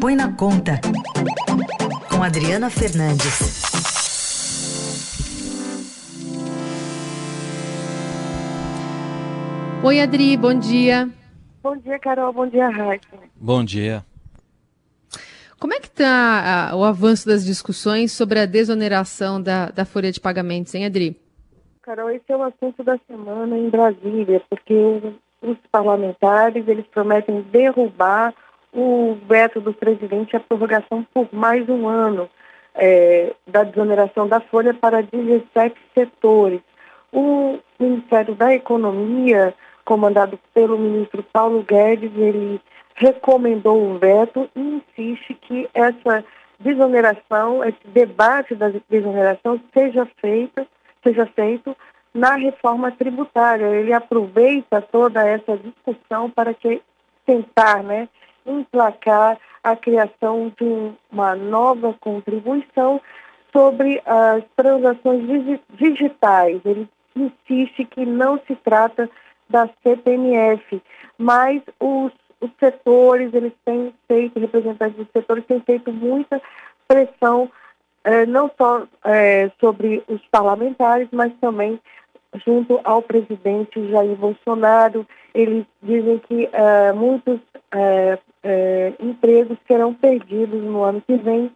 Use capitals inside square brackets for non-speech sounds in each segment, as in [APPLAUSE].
Põe na Conta, com Adriana Fernandes. Oi, Adri, bom dia. Bom dia, Carol. Bom dia, Raíssa. Bom dia. Como é que está o avanço das discussões sobre a desoneração da, da folha de pagamentos, hein, Adri? Carol, esse é o assunto da semana em Brasília, porque os parlamentares eles prometem derrubar o veto do presidente à prorrogação por mais um ano é, da desoneração da folha para 17 setores. O Ministério da Economia, comandado pelo ministro Paulo Guedes, ele recomendou o veto e insiste que essa desoneração, esse debate da desoneração seja feita, seja feito na reforma tributária. Ele aproveita toda essa discussão para que tentar, né, emplacar a criação de uma nova contribuição sobre as transações digitais. Ele insiste que não se trata da CPMF, mas os os setores, eles têm feito, representantes dos setores têm feito muita pressão, eh, não só eh, sobre os parlamentares, mas também junto ao presidente Jair Bolsonaro. Eles dizem que eh, muitos empregos serão perdidos no ano que vem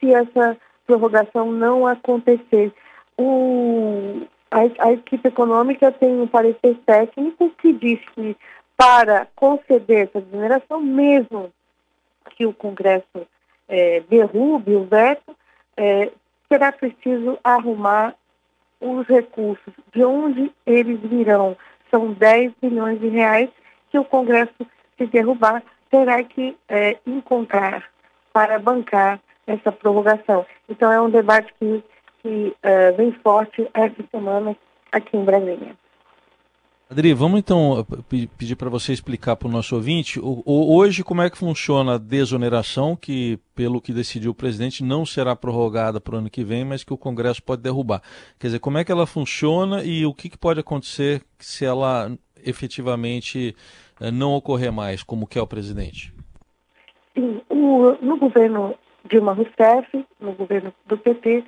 se essa prorrogação não acontecer. O, a, a equipe econômica tem um parecer técnico que diz que para conceder essa desoneração, mesmo que o Congresso é, derrube o veto, é, será preciso arrumar os recursos. De onde eles virão? São 10 bilhões de reais que o Congresso, se derrubar, terá que é, encontrar para bancar essa prorrogação. Então é um debate que, que é, vem forte essa semana aqui em Brasília. Adri, vamos então pedir para você explicar para o nosso ouvinte hoje como é que funciona a desoneração, que pelo que decidiu o presidente não será prorrogada para o ano que vem, mas que o Congresso pode derrubar. Quer dizer, como é que ela funciona e o que, que pode acontecer se ela efetivamente não ocorrer mais, como quer o presidente? Sim, o, no governo Dilma Rousseff, no governo do PT,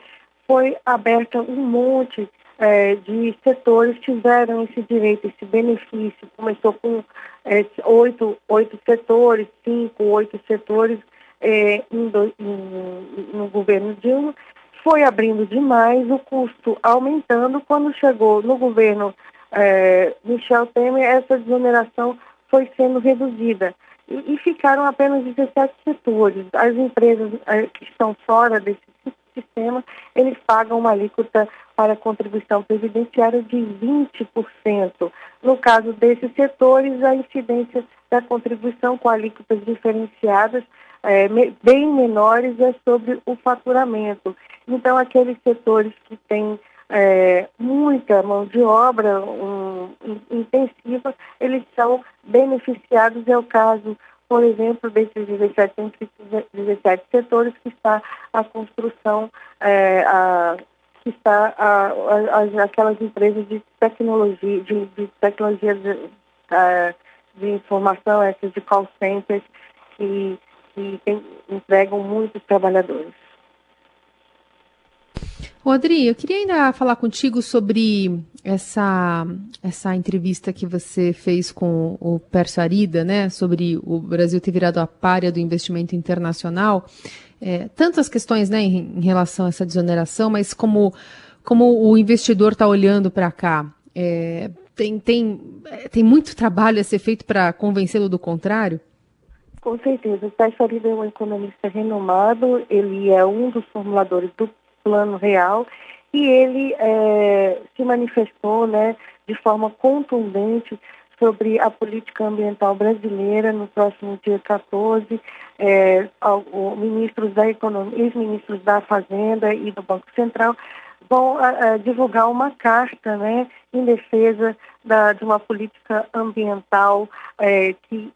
foi aberta um monte é, de setores tiveram esse direito, esse benefício. Começou com é, oito, oito setores, cinco, oito setores é, em do, em, no governo Dilma. Foi abrindo demais, o custo aumentando. Quando chegou no governo é, Michel Temer, essa desoneração foi sendo reduzida. E, e ficaram apenas 17 setores. As empresas é, que estão fora desse sistema, eles pagam uma alíquota para contribuição previdenciária de 20%. No caso desses setores, a incidência da contribuição com alíquotas diferenciadas é, bem menores é sobre o faturamento. Então, aqueles setores que têm é, muita mão de obra um, intensiva, eles são beneficiados. É o caso por exemplo, desses 17, 17 setores que está a construção, é, a, que está a, a, aquelas empresas de tecnologia, de, de tecnologia de, de, informação, essas de call centers, que, que tem, empregam muitos trabalhadores. Rodri, eu queria ainda falar contigo sobre essa, essa entrevista que você fez com o Perso Arida, né, sobre o Brasil ter virado a párea do investimento internacional. É, tantas questões né, em, em, relação a essa desoneração, mas como, como o investidor está olhando para cá. É, tem, tem, tem muito trabalho a ser feito para convencê-lo do contrário? Com certeza. O Arida é um economista renomado, ele é um dos formuladores do plano real e ele é, se manifestou né, de forma contundente sobre a política ambiental brasileira no próximo dia 14. É, ministros da economia, ex-ministros da Fazenda e do Banco Central vão a, a, divulgar uma carta né, em defesa da, de uma política ambiental é, que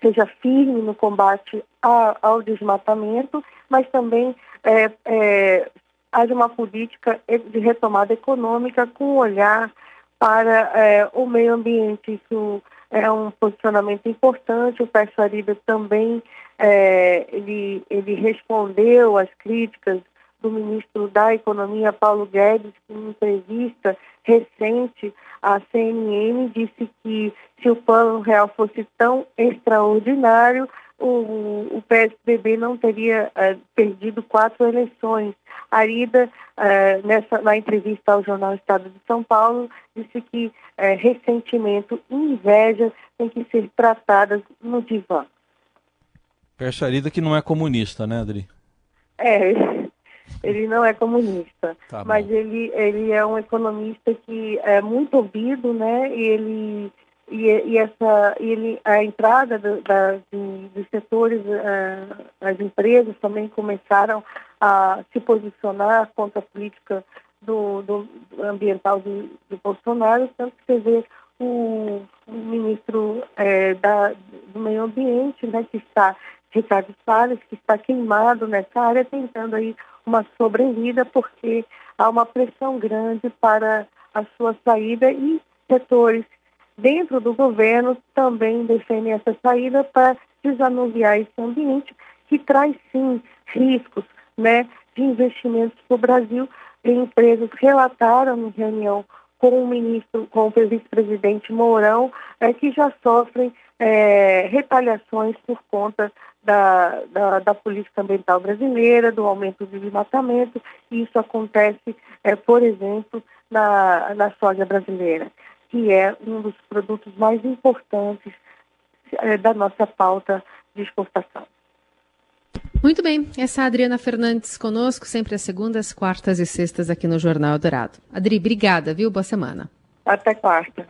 seja firme no combate a, ao desmatamento, mas também é, é, haja uma política de retomada econômica com olhar para é, o meio ambiente. Isso é um posicionamento importante. O Pércio Aribe também é, ele, ele respondeu às críticas do ministro da Economia, Paulo Guedes, que em entrevista recente à CNN disse que se o plano real fosse tão extraordinário, o, o PSDB não teria uh, perdido quatro eleições. Arida, uh, nessa, na entrevista ao jornal Estado de São Paulo, disse que uh, ressentimento e inveja têm que ser tratadas no divã. Pércio Arida que não é comunista, né, Adri? É, [LAUGHS] ele não é comunista, tá mas ele, ele é um economista que é muito ouvido, né, e ele e, essa ele a entrada do, da, de, dos setores uh, as empresas também começaram a se posicionar contra a política do, do ambiental do, do, Bolsonaro tanto que você vê o, o ministro é, da, do meio ambiente né que está Ricardo Salles que está queimado nessa área tentando aí uma sobrevida porque há uma pressão grande para a sua saída e setores dentro do governo também defendem essa saída para desanuviar esse ambiente que traz sim riscos né, de investimentos para o Brasil. Empresas relataram em reunião com o ministro, com o vice-presidente Mourão, é, que já sofrem é, retaliações por conta da, da, da, política ambiental brasileira, do aumento do desmatamento, e isso acontece, é, por exemplo, na, na soja brasileira que é um dos produtos mais importantes é, da nossa pauta de exportação. Muito bem, essa é a Adriana Fernandes conosco, sempre às segundas, quartas e sextas aqui no Jornal Dourado. Adri, obrigada, viu? Boa semana. Até quarta.